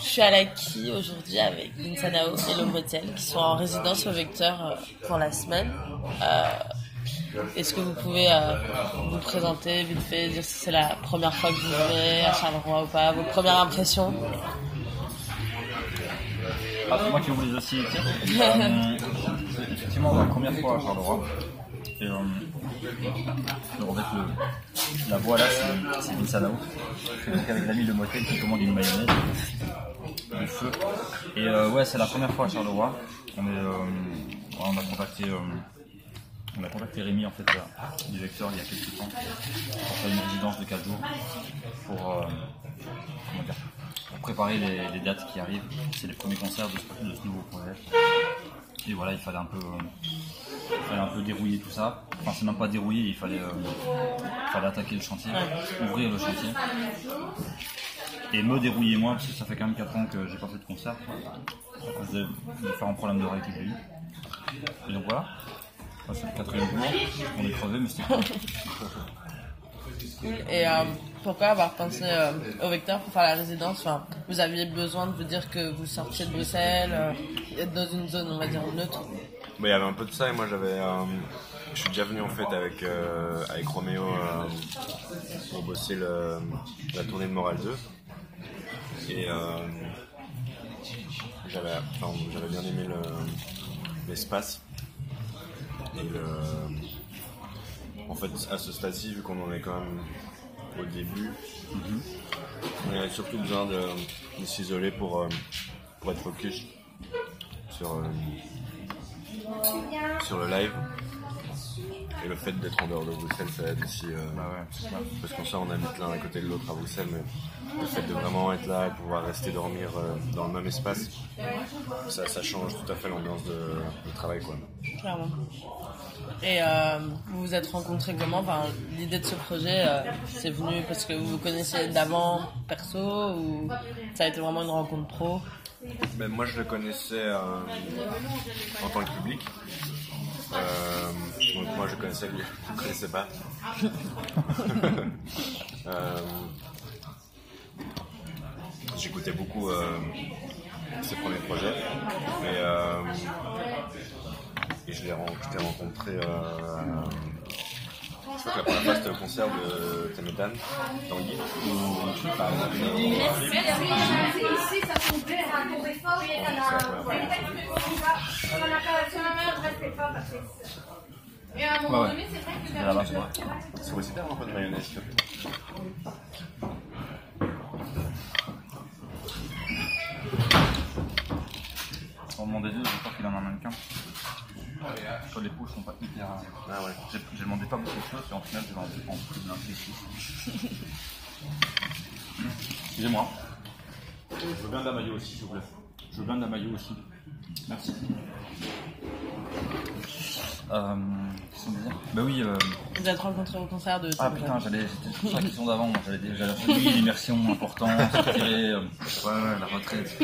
je suis à l'Aki aujourd'hui avec Vinsanao et Lomotel qui sont en résidence au Vecteur euh, pour la semaine. Euh, Est-ce que vous pouvez euh, vous présenter vite fait, dire si c'est la première fois que vous venez à Charleroi ou pas, vos premières impressions? Ah, c'est moi qui ouvre les dossiers. euh, effectivement la première fois à Charleroi. Et, euh, le, la voix là, c'est-. C'est donc avec l'ami de motel qui commande une mayonnaise, du feu. Et euh, ouais, c'est la première fois à Charleroi. On, euh, on a contacté. euh, on a contacté Rémi en fait du Vecteur il y a quelques temps pour faire une résidence de 4 jours pour, préparer les, dates qui arrivent. C'est les premiers concerts de ce, de ce nouveau projet. Et voilà, il fallait un peu, il fallait un peu dérouiller tout ça. Enfin, c'est même pas dérouiller, il fallait, il fallait attaquer le chantier, ouvrir le chantier. Et me dérouiller moi, parce que ça fait quand même 4 ans que j'ai pas fait de concert, à cause de différents problèmes d'oreille que j'ai eu. Et donc voilà. Enfin, c'est le quatrième jour, on est crevé, mais c'était cool. Et euh, pourquoi avoir pensé euh, au Vecteur pour faire la résidence? Enfin, Vous aviez besoin de vous dire que vous sortiez de Bruxelles, euh, être dans une zone, on va dire, neutre? Bah, il y avait un peu de ça et moi j'avais. euh, je suis déjà venu en fait avec, euh, avec Roméo euh, pour bosser le, la tournée de Moral 2. Et euh, j'avais enfin, bien aimé le- l'espace. Et le, en fait, à ce stade-ci, vu qu'on en est quand même au début, on a surtout besoin de, de s'isoler pour, euh, pour être focus sur, euh, sur le live. Et le fait d'être en dehors de Bruxelles, ça aide aussi. euh, Bah ouais, ça. parce qu'en soi, on habite l'un à côté de l'autre à Bruxelles, mais le fait de vraiment être là et pouvoir rester dormir euh, dans le même espace, ça, ça change tout à fait l'ambiance de, de travail. Quoi. Clairement. Et euh, vous vous êtes rencontrés comment? Enfin, L'idée de ce projet, euh, c'est venu parce que vous vous connaissiez d'avant, perso, ou ça a été vraiment une rencontre pro? Ben, moi, je le connaissais euh, en tant que public. Euh, donc moi, je connaissais lui, je ne connaissais pas. Euh, J'écoutais beaucoup euh, ses premiers projets. Et, euh, et je l'ai rencontré. euh, je crois que la première fois c'était au concert de Temetan, tour d'effort, et je à un moment donné, c'est vrai que. C'est aussi faire un peu de mayonnaise, moment des deux, je crois qu'il en a même qu'un. Sur les poules sont pas hyper. Ah ouais. J'ai j'ai demandé pas beaucoup de choses et en final j'ai vendu en plus d'un six. Excusez-moi. Je veux bien de la maillot aussi, s'il vous plaît. Je veux bien de la maillot aussi. Merci. Euh, qu'est-ce qu'on disait Bah oui, euh, Vous êtes rencontrés au concert de ah putain, j'allais, c'était la question d'avant, moi, j'allais dire, j'allais faire oui, l'immersion, important, se tirer, euh, ouais, ouais, la retraite,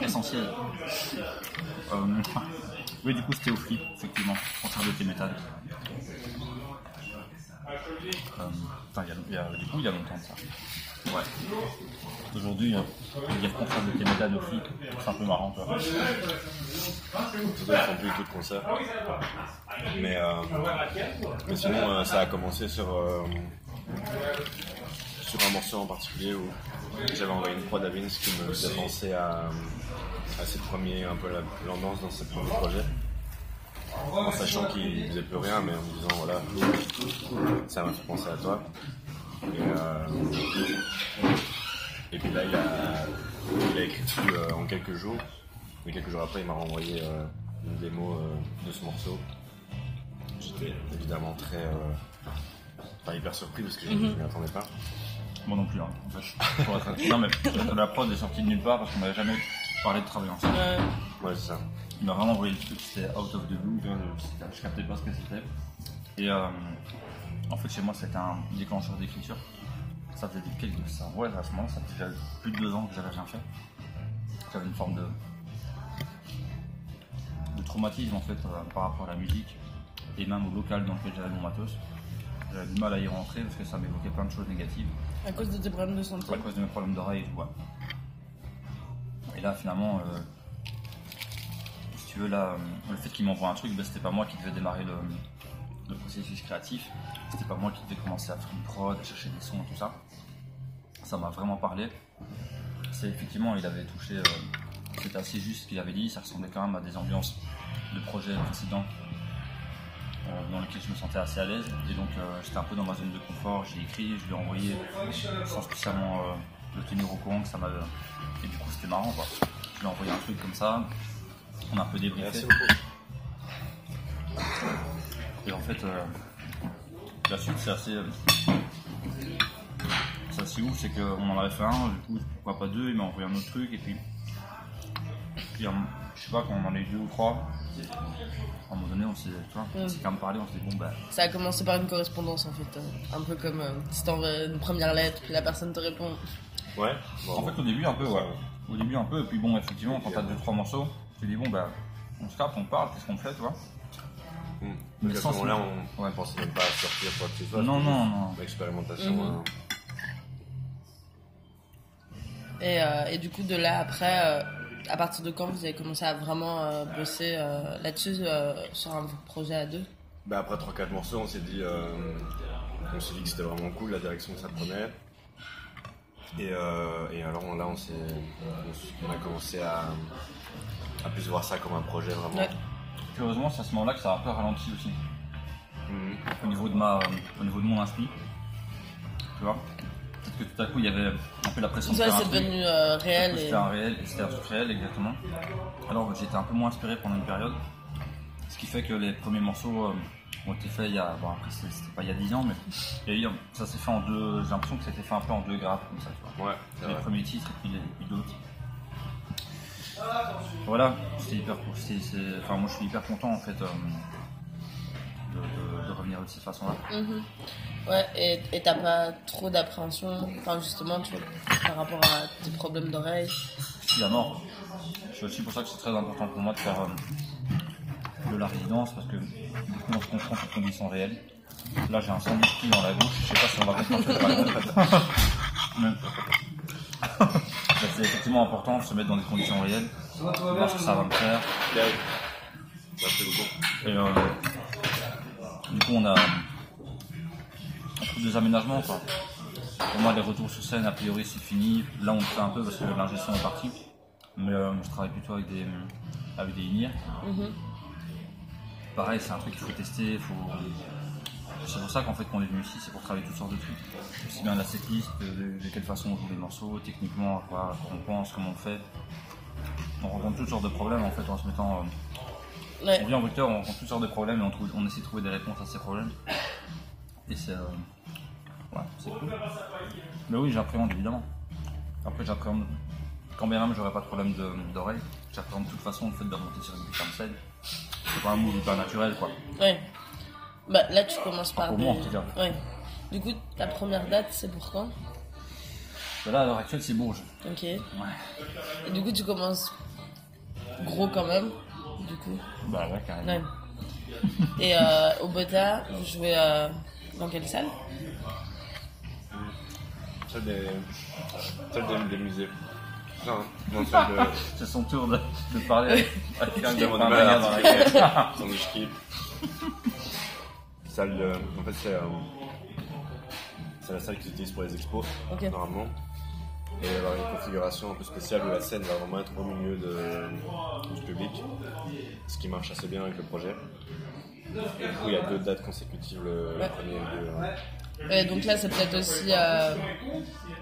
essentiel. Euh, oui, du coup, c'était au flip, effectivement, concert de T-Metal. Euh, Enfin, il y a- il y a, du coup, il y a longtemps de ça. Ouais. Aujourd'hui, euh, dire concert de T-Metal au flip, c'est un peu marrant, quoi. Ils font plus du tout de concert. Mais, euh, mais sinon, euh, ça a commencé sur, euh, sur un morceau en particulier où j'avais envoyé une prod à Vince qui me faisait penser à, à ses premiers, un peu la- l'ambiance dans ses premiers projets. En sachant qu'il faisait plus rien, mais en me disant voilà, ça m'a fait penser à toi. Et, puis là, il a, il a écrit dessus en quelques jours. Mais quelques jours après, il m'a renvoyé une démo euh, de ce morceau. J'étais évidemment très. euh, pas hyper surpris parce que je ne m'y attendais pas. Moi non plus, hein. En fait, pour être- Non, mais la prod est sortie de nulle part parce qu'on n'avait jamais parlé de travailler ensemble. Euh, Ouais, c'est ça. Il m'a vraiment envoyé le truc, c'était out of the blue, je, je captais pas ce que c'était. Et euh, en fait, chez moi, c'était un déclencheur d'écriture. Ça faisait des quelques. Ça, ouais, à ce moment-là, ça faisait déjà plus de deux ans que j'avais rien fait. J'avais une forme de. Traumatisme en fait euh, par rapport à la musique et même au local dans lequel j'avais mon matos. J'avais du mal à y rentrer parce que ça m'évoquait plein de choses négatives à cause de tes problèmes de santé. à cause de mes problèmes d'oreille et tout. ouais. Et là, finalement, euh, si tu veux, là, euh, le fait qu'il m'envoie un truc, ben, c'était pas moi qui devais démarrer le, le processus créatif. C'était pas moi qui devais commencer à faire une prod, à chercher des sons, tout ça. Ça m'a vraiment parlé. C'est effectivement, il avait touché. euh, c'était assez juste ce qu'il avait dit. Ça ressemblait quand même à des ambiances de projets précédents euh, dans lesquels je me sentais assez à l'aise. Et donc, euh, j'étais un peu dans ma zone de confort. J'ai écrit, je lui ai envoyé sans spécialement euh, le tenir au courant que ça m'avait. Et du coup, c'était marrant quoi. Je lui ai envoyé un truc comme ça. On a un peu débriefé. Merci beaucoup. Et en fait, euh, la suite, c'est assez. c'est assez ouf, c'est qu'on en avait fait un, du coup, pourquoi pas deux, il m'a envoyé un autre truc, et puis. puis, je sais pas, quand on en a eu deux ou trois, à un moment donné, on s'est tu vois, on s'est quand même parlé, on s'est dit, bon, bah. Ça a commencé par une correspondance en fait. euh, Un peu comme euh, si t'envoies une première lettre, puis la personne te répond. Ouais. Bon. En fait, au début, un peu, ouais. Au début, un peu, et puis bon, effectivement, quand t'as deux, trois morceaux, tu dis, bon, bah, on se tape, on parle, qu'est-ce qu'on fait, tu vois? Hmm. Mais à ce moment-là, on Ouais. ne pensait même pas à sortir quoi que ce soit. Non, non, non. L'expérimentation. Mhm. hein. Et, euh, et du coup, de là, après, euh, à partir de quand vous avez commencé à vraiment euh, bosser euh, là-dessus, euh, sur un projet à deux? Bah, après 3-4 morceaux, on s'est dit, euh, on s'est dit que c'était vraiment cool la direction que ça prenait. Et, euh, et alors là, on, s'est, on s- on a commencé à, à plus voir ça comme un projet vraiment. Ouais. Curieusement, c'est à ce moment-là que ça a un peu ralenti aussi. Mhm. au niveau de ma, au niveau de mon inspi. Tu vois? Peut-être que tout à coup il y avait un peu la pression de Ça, faire un c'est truc. devenu euh, réel. Et... C'était un réel, c'était un truc réel exactement. Alors j'étais un peu moins inspiré pendant une période. Ce qui fait que les premiers morceaux euh, ont été faits il y a, bon après c'était pas il y a 10 ans, mais il y a eu- ça s'est fait en deux, j'ai l'impression que c'était fait un peu en deux grappes comme ça, tu vois. Ouais, c'est Les vrai. premiers titres et puis, les- puis d'autres. Voilà, c'est hyper Enfin, moi je suis hyper content en fait euh, de, de- de revenir de cette façon-là. Mhm. Ouais, et t'as pas trop d'appréhension, enfin justement, tu vois, par rapport à tes problèmes d'oreille. Je suis à mort. C'est aussi pour ça que c'est très important pour moi de faire euh, de la résidence parce que du coup on se confronte aux conditions réelles. Là j'ai un sandwich qui dans la bouche, je sais pas si on va comprendre ce que Mais c'est effectivement important de se mettre dans des conditions réelles, voir ce que ça va me faire. Beaucoup. Et euh, du coup, on a des aménagements. Quoi. Pour moi, les retours sur scène, a priori, c'est fini. Là, on le fait un peu parce que l'ingé son est parti. Mais euh, je travaille plutôt avec des, avec des Mhm. Pareil, c'est un truc qu'il faut tester. Faut... C'est pour ça qu'en fait, qu'on est venu ici, c'est pour travailler toutes sortes de trucs. Aussi bien la setlist, de, de, de quelle façon on joue les morceaux, techniquement, à quoi, à quoi on pense, comment on fait. On rencontre toutes sortes de problèmes en fait en se mettant. euh, Ouais. on vient en vecteur, on rencontre toutes sortes de problèmes et on, trouve, on essaie de trouver des réponses à ces problèmes. Et c'est. euh, ouais, c'est cool. Mais oui, j'appréhende évidemment. Après, j'appréhende. Quand bien même j'aurais pas de problème d'oreille, j'appréhende de toute façon le fait de remonter sur une guitare scène. C'est pas un move hyper naturel quoi. Ouais. Bah là, tu commences par. Pour moi, en tout cas. Ouais. Du coup, ta première date, c'est pour quand? Mais là, à l'heure actuelle, c'est Bourges. Ok. Ouais. Et du coup, tu commences gros quand même. Du coup. Bah ouais, carrément. Ouais. Et euh, au Bota, vous jouez euh, dans quelle salle? Celle des, celle des, des musées. Non, non, celle de. C'est son tour de, de parler avec quelqu'un qui un à dans la. Sandwich Keep. Salle de. En fait, c'est. euh, c'est la salle qu'ils utilisent pour les expos, Ok. normalement. Et avoir une configuration un peu spéciale où la scène va vraiment être au milieu de, du public, ce qui marche assez bien avec le projet. Et du coup, il y a deux dates consécutives, le, premier et le deux. hein. Ouais, donc là, c'est peut-être aussi euh,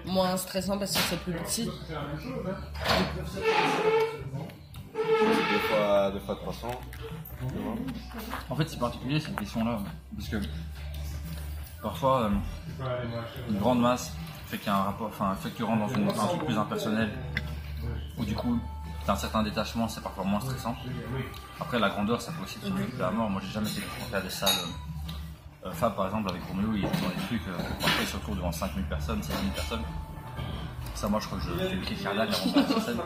moins stressant parce que c'est plus petit. Deux fois, deux fois 300. tu vois. En fait, c'est particulier cette question-là, parce que parfois, euh, une grande masse fait qu'il y a un rapport, enfin, fait que tu rentres dans une, un truc plus impersonnel, où du coup, t'as un certain détachement, c'est parfois moins stressant. Après, la grandeur, ça peut aussi te occuper à mort. Moi, j'ai jamais été confronté des salles. euh, euh, Fab, par exemple, avec Roméo, il est dans des trucs, euh, parfois, il se retrouve devant 5000 personnes, 6000 personnes. Ça, moi, je crois que je fais une crise cardiaque avant de scène.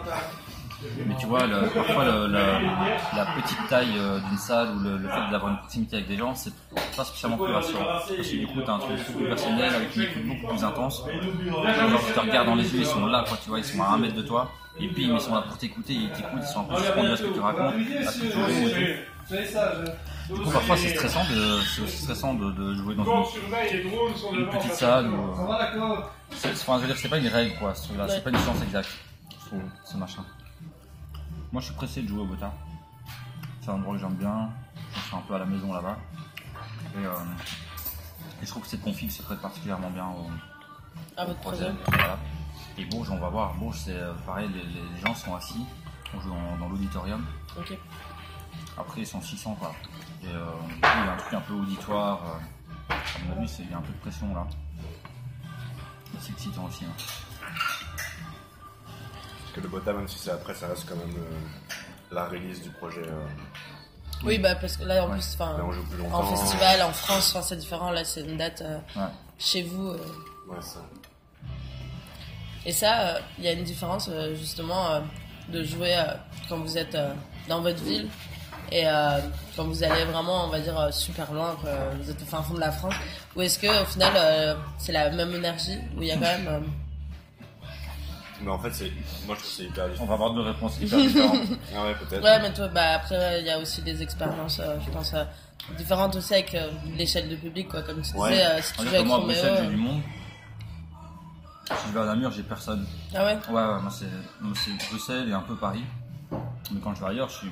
Mais tu vois, le- parfois le- le- la petite taille euh, d'une salle ou le, fait d'avoir une proximité avec des gens, c'est pas spécialement plus rassurant. Parce que du coup, t'as un truc beaucoup plus personnel avec une écoute beaucoup plus intense. Les gens qui te regardent dans les yeux, ils sont là, quoi, tu vois, ils sont à un mètre de toi. Et puis, ils sont là pour t'écouter, ils t'écoutent, ils sont un peu suspendus à ce que tu racontes, à ce que tu joues et tout. Du coup, parfois, c'est stressant, de- stressant de, de jouer dans une, une petite salle ou. euh, Enfin, je veux dire, c'est pas une règle, quoi, ce truc-là, c'est pas une science exacte, je trouve, ce machin. Moi, je suis pressé de jouer au Bota. C'est un endroit que j'aime bien. Je suis un peu à la maison là-bas. Et, euh, et je trouve que cette config se prête particulièrement bien au À votre projet. Voilà. Et Bourges, on va voir. Bourges, c'est euh, pareil, les, les gens sont assis. On joue dans, dans l'auditorium. Après, ils sont 600, quoi. Et euh, du coup, il y a un truc un peu auditoire. euh, à mon avis, il y a un peu de pression là. C'est excitant aussi. hein. Parce que le Bota, même si c'est après, ça reste quand même euh, la release du projet. euh, Oui, bah parce que là en Ouais. plus, enfin, Là, on joue plus longtemps. en festival, en France, enfin, c'est différent. Là, c'est une date euh, Ouais. chez vous. euh. Ouais, ça. Et ça, euh, il y a une différence euh, justement euh, de jouer euh, quand vous êtes euh, dans votre ville et euh, quand vous allez vraiment, on va dire, euh, super loin, quoi, vous êtes au fin fond de la France. Ou est-ce que au final, euh, c'est la même énergie où il y a quand même. euh, Mais en fait, c'est... moi je trouve que c'est hyper On va avoir deux réponses hyper différentes. Ah ouais, peut-être. Ouais, mais toi, bah, après, il y a aussi des expériences, euh, je pense, euh, différentes aussi avec euh, l'échelle de public, quoi. Comme tu Ouais. disais, euh, si tu dire avec moi, à Roméo. Bruxelles, j'ai du monde. Si je vais à Namur, j'ai personne. Ah ouais? Ouais, ouais, moi c'est, moi, c'est Bruxelles et un peu Paris. Mais quand je vais ailleurs, je suis,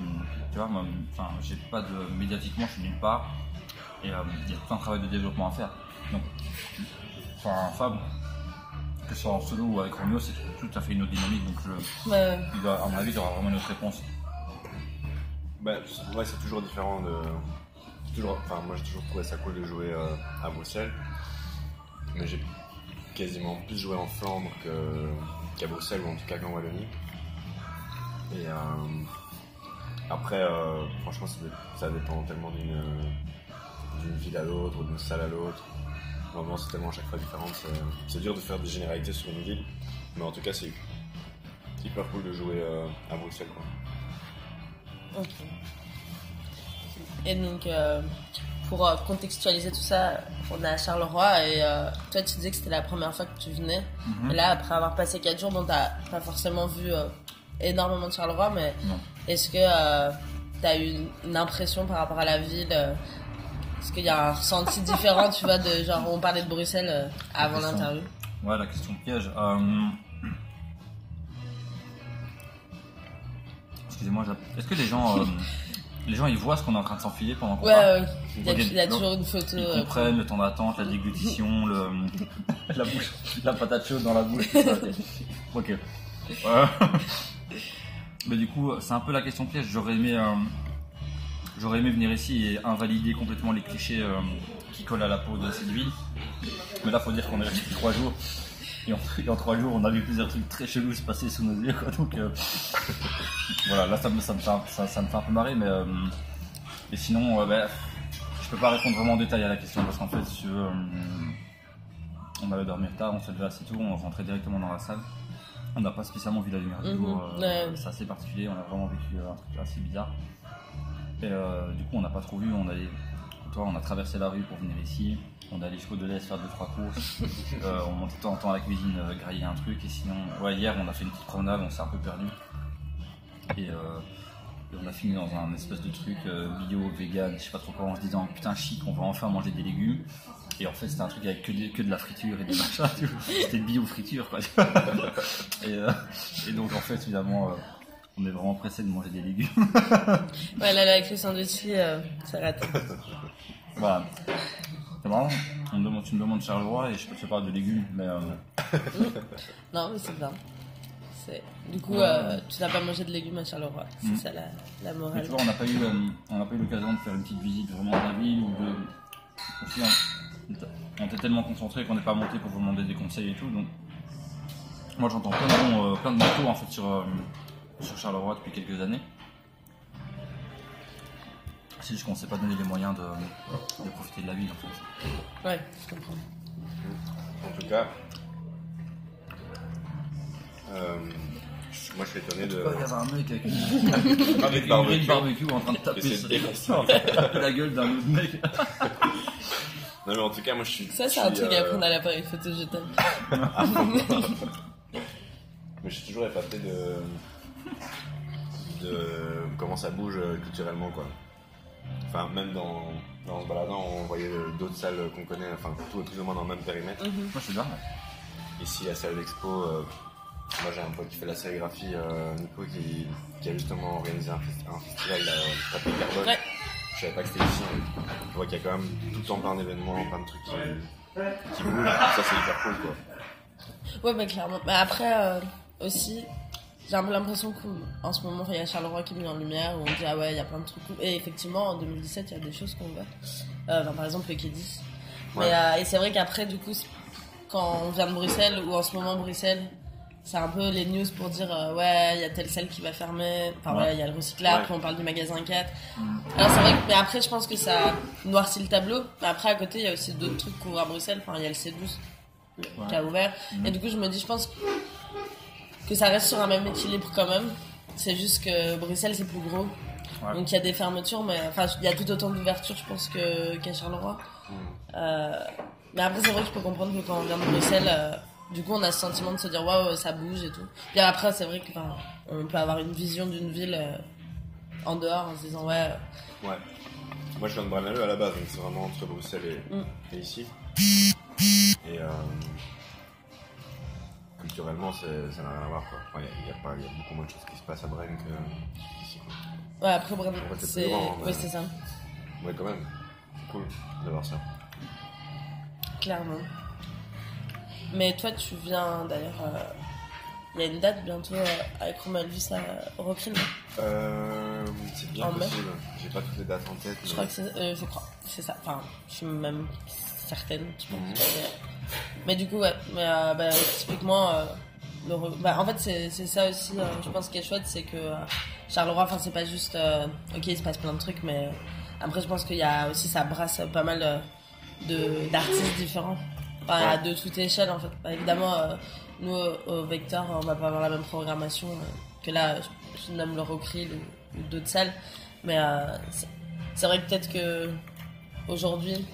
tu vois, moi, enfin, j'ai pas de, médiatiquement, je suis nulle part. Et euh, il y a tout un travail de développement à faire. Donc, enfin, Fab, que ce soit en solo ou avec Romeo, c'est tout à fait une autre dynamique. Donc, je, Ouais. il doit, à mon avis, il y aura vraiment une autre réponse. Bah, c'est- ouais, c'est toujours différent de. Toujours, enfin, moi j'ai toujours trouvé ça cool de jouer euh, à Bruxelles, mais j'ai quasiment plus joué en Flandre qu'à Bruxelles ou en tout cas qu'en Wallonie. Et euh, après, euh, franchement, ça, dé- ça dépend tellement d'une d'une ville à l'autre d'une salle à l'autre. L'ambiance est tellement à chaque fois différente. c'est- C'est dur de faire des généralités sur une ville, mais en tout cas, c'est hyper cool de jouer euh, à Bruxelles. Quoi. Ok. Et donc, euh, pour euh, contextualiser tout ça, on est à Charleroi et euh, toi, tu disais que c'était la première fois que tu venais. Mhm. Et là, après avoir passé 4 jours, bon, t'as pas forcément vu euh, énormément de Charleroi, mais est-ce que euh, t'as eu une, une impression par rapport à la ville euh, Est-ce qu'il y a un ressenti différent, tu vois, de genre, on parlait de Bruxelles euh, avant question. l'interview Ouais, la question piège. Euh, Excusez-moi, est-ce que les gens, euh, les gens ils voient ce qu'on est en train de s'enfiler pendant qu'on Ouais, parle ouais. Il y a, il y a toujours une photo. Ils euh, comprennent le temps d'attente, la déglutition, le, la bouche, la patate chaude dans la bouche. tout ça, ok. Ok. Euh, Mais du coup, c'est un peu la question piège. J'aurais aimé, euh, j'aurais aimé venir ici et invalider complètement les clichés euh, qui collent à la peau de cette ville. Mais là, faut dire qu'on est resté trois jours. Et en, et en trois jours, on a vu plusieurs trucs très chelous se passer sous nos yeux. Quoi. Donc, euh, voilà, là, ça me, ça, me fait, un- ça, ça me fait un peu marrer. Mais euh, et sinon, ben, je peux pas répondre vraiment en détail à la question parce qu'en fait, si veux, on allait dormir tard, on s'est levé assez tôt, on rentrait directement dans la salle. On n'a pas spécialement vu la lumière du Mhm, jour. ouais. C'est assez particulier, on a vraiment vécu un truc assez bizarre. Et euh, du coup, on n'a pas trop vu. On allait, toi, on a traversé la rue pour venir ici. On allait jusqu'au Deleuze faire deux trois courses. Euh, on montait de temps en temps à la cuisine, euh, grailler un truc. Et sinon, ouais, hier, on a fait une petite promenade, on s'est un peu perdu. Et, et on a fini dans un espèce de truc bio, vegan, je sais pas trop quoi, en se disant putain chic, on va enfin manger des légumes. Et en fait, c'était un truc avec que, des- que de la friture et des machins. C'était bio friture, quoi. et, et donc, en fait, évidemment, on est vraiment pressé de manger des légumes. Ouais, là, là, avec le sandwich, euh, ça rate. voilà. C'est marrant, on me demande, tu me demandes Charleroi et je peux te parler de légumes, mais euh, Non, mais c'est bien. Du coup, euh, tu n'as pas mangé de légumes à Charleroi. C'est Mm. ça la, la Mais morale. tu vois, on n'a pas eu, euh, on n'a pas eu l'occasion de faire une petite visite vraiment de la ville ou de. Aussi, on, était tellement concentrés qu'on n'est pas monté pour vous demander des conseils et tout. Donc, moi, j'entends plein de bons, euh, plein de bons retours, en fait sur sur Charleroi depuis quelques années. C'est juste qu'on ne s'est pas donné les moyens de, de profiter de la ville, en fait. Ouais, je comprends. En tout cas, euh, moi je suis étonné de. Il y avait un mec avec une, avec une barbecue. barbecue en train de taper, sur- la gueule d'un autre mec. Non mais en tout cas moi je suis. Ça, c'est un truc euh, à prendre à l'appareil photo, je t'aime. Mais je suis toujours épaté de. De comment ça bouge euh, culturellement quoi. Enfin même dans, dans ce baladant on voyait euh, d'autres salles qu'on connaît, enfin tout plus ou moins dans le même périmètre. Mhm. Moi, je suis là. Ici, la salle d'expo, euh, moi j'ai un pote qui fait la sérigraphie, euh, Nico, qui, qui a justement organisé un, festi- un festival, euh, Tapis Carbone. Ouais. Je savais pas que c'était ici. mais Je vois qu'il y a quand même tout le temps plein d'événements, plein de trucs qui, qui bougent. Ça, c'est hyper cool, quoi. Ouais, bah clairement. Mais après, euh, aussi, j'ai un peu l'impression qu'en ce moment, il y a Charleroi qui est mis en lumière, où on dit, ah ouais, il y a plein de trucs cool. Et effectivement, en 2017, il y a des choses qu'on voit. Euh, par exemple, le K10. Mais, euh, et c'est vrai qu'après, du coup, quand on vient de Bruxelles, ou en ce moment, Bruxelles, c'est un peu les news pour dire, euh, ouais, il y a telle salle qui va fermer. Enfin, Ouais. il y a le recyclage, Ouais. puis on parle du magasin 4. Alors, c'est vrai que, mais après, je pense que ça noircit le tableau. Mais après, à côté, il y a aussi d'autres trucs qu'on voit à Bruxelles. Enfin, il y a le C12 qui a ouvert. Et du coup, je me dis, je pense que ça reste sur un même équilibre quand même. C'est juste que Bruxelles, c'est plus gros. Ouais. Donc il y a des fermetures, mais enfin, il y a tout autant d'ouvertures, je pense, que- qu'à Charleroi. Euh, mais après, c'est vrai que je peux comprendre que quand on vient de Bruxelles, euh, du coup, on a ce sentiment de se dire, waouh, ça bouge et tout. Puis après, c'est vrai qu'on peut avoir une vision d'une ville euh, en dehors en se disant, ouais, Ouais. Moi, je viens de Braine-l'Alleud à la base, donc c'est vraiment entre Bruxelles et, Mm. et ici. Et culturellement, ça n'a rien à voir, il y, a- y a pas- il y a beaucoup moins de choses qui se passent à Braine que- quoi. ouais, après, Brême, c'est ouais, c'est ça, Ouais, quand même. C'est cool d'avoir ça. clairement. Mais toi, tu viens d'ailleurs, euh, il y a une date bientôt euh, avec Romain Elvis à Rockrill, Euh, c'est bien En possible. J'ai pas toutes les dates en tête. Je mais- crois que c'est, euh, je crois, c'est ça. Enfin, je suis même certaine. je pense. Mhm. Mais, mais du coup, ouais. Mais euh, bah, typiquement, euh, le re- bah, en fait, c'est, c'est ça aussi. euh, je pense qui est chouette, c'est que Charleroi, enfin, c'est pas juste. ok, il se passe plein de trucs, mais après, je pense qu'il y a aussi ça brasse pas mal de d'artistes différents. Enfin, de toute échelle, en fait. Bah, évidemment, nous, au Vector, on va pas avoir la même programmation que là. Je, je nomme le Rockrill ou, ou d'autres salles, mais c'est- c'est vrai que peut-être que aujourd'hui,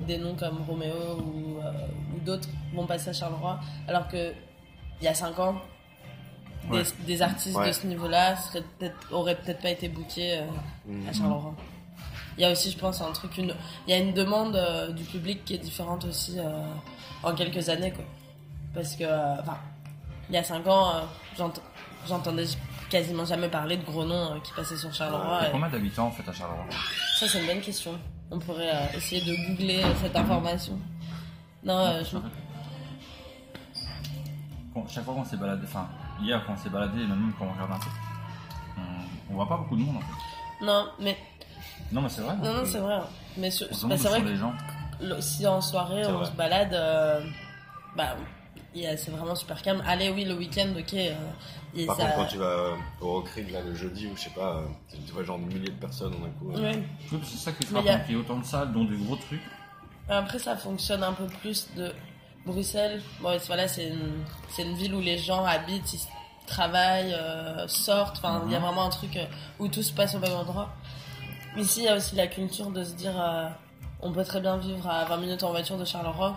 des noms comme Roméo ou, euh, ou d'autres vont passer à Charleroi, alors que il y a 5 ans, des, Ouais. des artistes Ouais. de ce niveau-là auraient peut-être pas été bookés euh, Mhm. à Charleroi. Il y a aussi, je pense, un truc, une, il y a une demande euh, du public qui est différente aussi en quelques années, quoi. Parce que, enfin, il y a 5 ans, j'ent- j'entendais quasiment jamais parler de gros noms qui passaient sur Charleroi. Il y a et- combien d'habitants en fait à Charleroi? Ça, c'est une bonne question. On pourrait euh, essayer de googler euh, cette information. Non, euh, je... Quand- Chaque fois qu'on s'est baladé, enfin hier quand on s'est baladé, et même quand on regarde un peu, on, on voit pas beaucoup de monde en fait. non, mais Non mais c'est vrai. non, non, c'est vrai. hein. Mais bah, c'est vrai que les gens. si en soirée on se balade, bah, c'est vraiment super calme. Allez, oui, le week-end, ok. euh, et Par ça- contre, quand tu vas au Rockrig, là, le jeudi, ou je sais pas, euh, tu vois genre des milliers de personnes coup. euh, Ouais. Oui, c'est ça qui est frappant, il y a- qu'il y ait autant de salles, dont des gros trucs. Après, ça fonctionne un peu plus de Bruxelles. Bon, voilà, c'est une, c'est une ville où les gens habitent, ils travaillent, euh, sortent. Enfin, il y a vraiment un truc euh, où tout se passe au même endroit. Ici, il y a aussi la culture de se dire, euh, on peut très bien vivre à 20 minutes en voiture de Charleroi,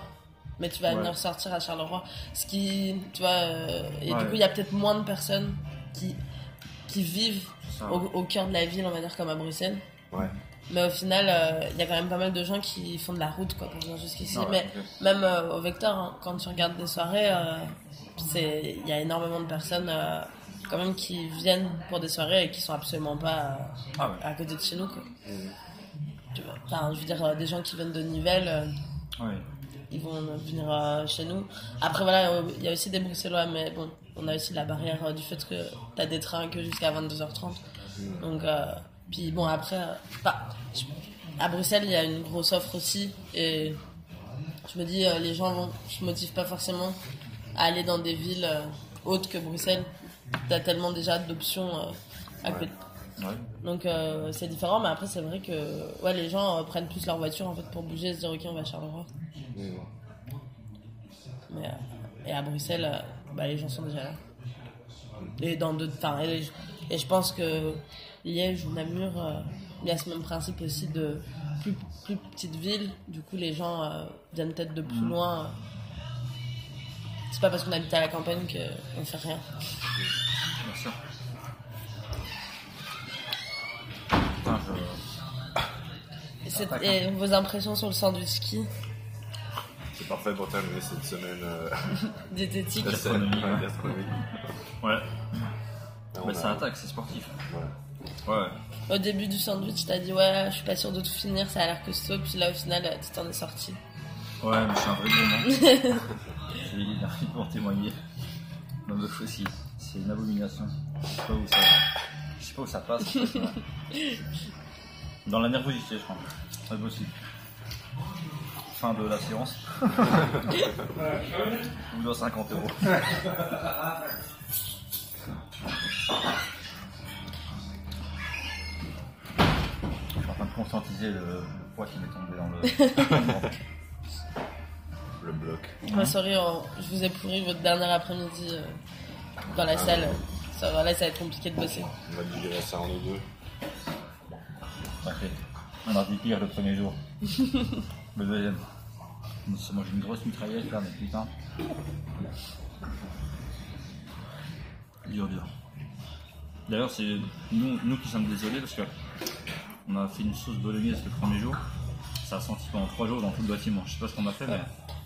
mais tu vas Ouais. venir sortir à Charleroi. Ce qui, tu vois, euh, et Ouais. du coup, il y a peut-être moins de personnes qui, qui vivent au, au cœur de la ville, on va dire, comme à Bruxelles. Ouais. Mais au final, euh, il y a quand même pas mal de gens qui font de la route quoi, pour venir jusqu'ici. Ouais, Mais même euh, au Vector, hein, quand tu regardes des soirées, il y a énormément de personnes quand même qui viennent pour des soirées et qui sont absolument pas Ah à côté de chez nous. Quoi. Tu vois, Enfin, je veux dire, des gens qui viennent de Nivelles, Ouais. Ils vont venir euh, chez nous. Après, voilà, euh, il y a aussi des Bruxellois, mais bon, on a aussi la barrière euh, du fait que t'as des trains que jusqu'à 22h30. Donc, euh, puis bon, après, bah, je- à Bruxelles, il y a une grosse offre aussi. Et je me dis, les gens vont, je motive pas forcément à aller dans des villes autres que Bruxelles. T'as tellement déjà d'options à côté. Ouais. Donc euh, c'est différent, mais après c'est vrai que ouais, les gens euh, prennent plus leur voiture en fait pour bouger et se dire ok on va à Charleroi. Mhm. Mais, euh, et à Bruxelles, bah, les gens sont déjà là. et dans d'autres. Et, et je pense que Liège ou Namur, il y a ce même principe aussi de plus, plus petites villes. Du coup, les gens viennent peut-être de plus loin. C'est pas parce qu'on habite à la campagne qu'on fait rien. Bien sûr. Et, c'est- et vos impressions sur le sandwich ski C'est parfait pour terminer cette semaine euh, diététique ouais, ouais. gastronomie. Ouais. Là, on Bah, ça attaque, c'est sportif. ouais. Ouais. Au début du sandwich, t'as dit ouais, je suis pas sûre de tout finir, ça a l'air costaud. Puis là, au final, euh, tu t'en es sorti. Ouais, mais je suis un vrai gourmand. J'ai envie pour témoigner. Non, mais aussi, c'est une abomination. Je sais pas où ça, je sais pas où ça passe. Dans la nervosité, je crois. C'est possible. Fin de la séance. Je vous dois 50 euros. Je suis en train de conscientiser le poids qui m'est tombé dans le. Le bloc. Ouais, sorry, on- je vous ai pourri votre dernier après-midi euh, dans la salle. Ça, va, là, ça va être compliqué de bosser. On va diviser ça en deux. On a dit pire le premier jour. le deuxième. On s'est une grosse mitraillette là, mais putain. Dur, dur. D'ailleurs, c'est nous, nous qui sommes désolés parce que on a fait une sauce bolognaise le premier jour. Ça a senti pendant trois jours dans tout le bâtiment. Je sais pas ce qu'on a fait, mais.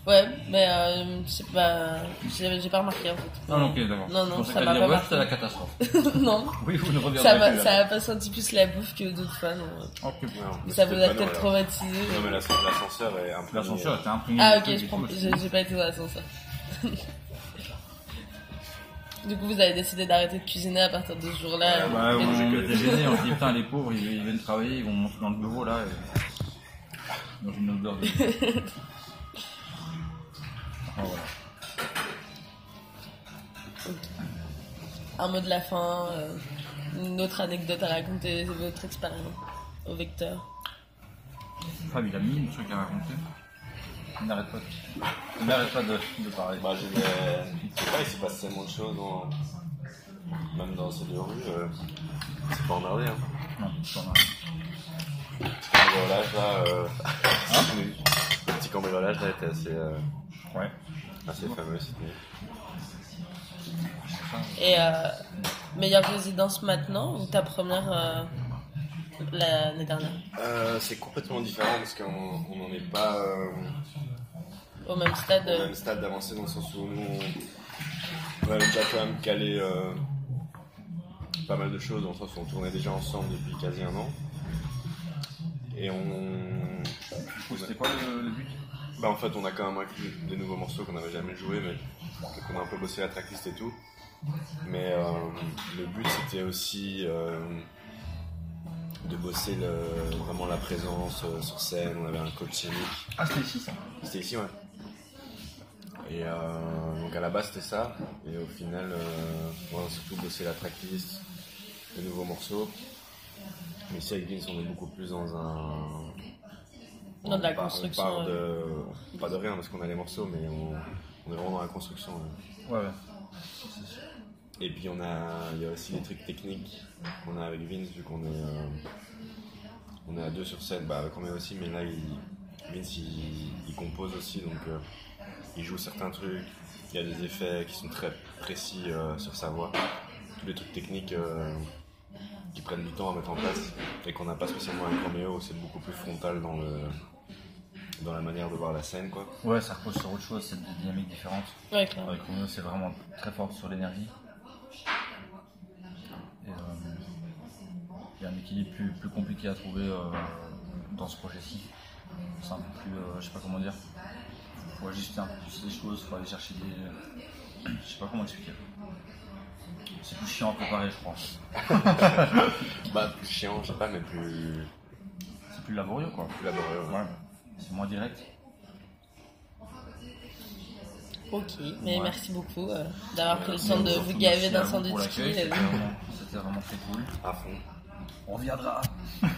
Ouais, mais euh, c'est pas. J'ai j'ai pas remarqué en fait. Ah, ok, d'accord. Non, non, ça m'a pas marqué. c'était la catastrophe. non, oui, vous ne reviendrez ça plus. m'a là. ça a pas senti plus la bouffe que d'autres fois. Non. Ok. Ouais, Mais ça vous a peut-être traumatisé. Non, mais l'ascenseur est un peu. L'ascenseur était imprimé. Ah ok, je prends- j'ai j'ai pas été dans l'ascenseur. du coup, vous avez décidé d'arrêter de cuisiner à partir de ce jour-là. Ouais, Ouais, Et- on j'ai que était des- gênés, on se dit putain les pauvres ils, ils viennent travailler, ils vont monter dans le bureau là et... dans une odeur de... Voilà. Un mot de la fin, euh, une autre anecdote à raconter, votre expérience au vecteur. Fab il a mille trucs à raconter. Il n'arrête pas de, il n'arrête pas de, de parler. Bah, sais pas, il s'est passé tellement de choses, même dans ces deux rues. euh, C'est pas emmerdé, hein. Non, j'en ai rien. Le cambriolage là, euh, le petit cambriolage là était assez, euh, Ouais. assez fameux cette nuit. Et euh, meilleure résidence maintenant ou ta première euh, l'année dernière? Euh, c'est complètement différent parce qu'on on n'en est pas euh, Au même stade au même stade d'avancée dans le sens où nous on, on avait déjà quand même calé euh, pas mal de choses dans le sens où on tournait déjà ensemble depuis quasi un an. Et on. Du coup c'était quoi le, le but? Bah en fait on a quand même inclus des nouveaux morceaux qu'on n'avait jamais joués mais qu'on a un peu bossé la tracklist et tout. Mais euh, le but c'était aussi euh, de bosser le- vraiment la présence euh, sur scène, on avait un coach scénique. Ah c'était ici ça? C'était ici, ouais. Et donc à la base c'était ça, et au final, on a surtout bossé la tracklist, les nouveaux morceaux. Mais ici avec Vince, on est beaucoup plus dans un. Dans de la on part- construction, On part ouais. de. Pas de rien parce qu'on a les morceaux, mais on, on est vraiment dans la construction. ouais. Ouais ouais. Et puis on a, il y a aussi des trucs techniques qu'on a avec Vince vu qu'on est, euh, on est à deux sur scène, bah avec Roméo aussi, mais là il, Vince il, il compose aussi donc euh, il joue certains trucs, il y a des effets qui sont très précis euh, sur sa voix, tous les trucs techniques euh, qui prennent du temps à mettre en place et qu'on n'a pas spécialement avec Roméo, c'est beaucoup plus frontal dans le dans la manière de voir la scène quoi. Ouais ça repose sur autre chose, c'est des dynamiques différentes. Ouais, clairement. Avec Romeo, c'est vraiment très fort sur l'énergie. Et, euh, Il y a un équilibre plus, plus compliqué à trouver euh, dans ce projet-ci. C'est un peu plus, euh, je sais pas comment dire. Faut ajuster un peu plus les choses, faut aller chercher des. Je sais pas comment expliquer. C'est plus chiant à préparer, je crois. Bah plus chiant, je sais pas, mais plus, C'est plus laborieux, quoi. plus laborieux. ouais. Ouais. C'est moins direct. Ok, mais Ouais. merci beaucoup euh, d'avoir pris le temps de vous, gaver d'un sandwich l'accueil, ski. C'était vraiment, c'était vraiment très cool. À fond. On reviendra.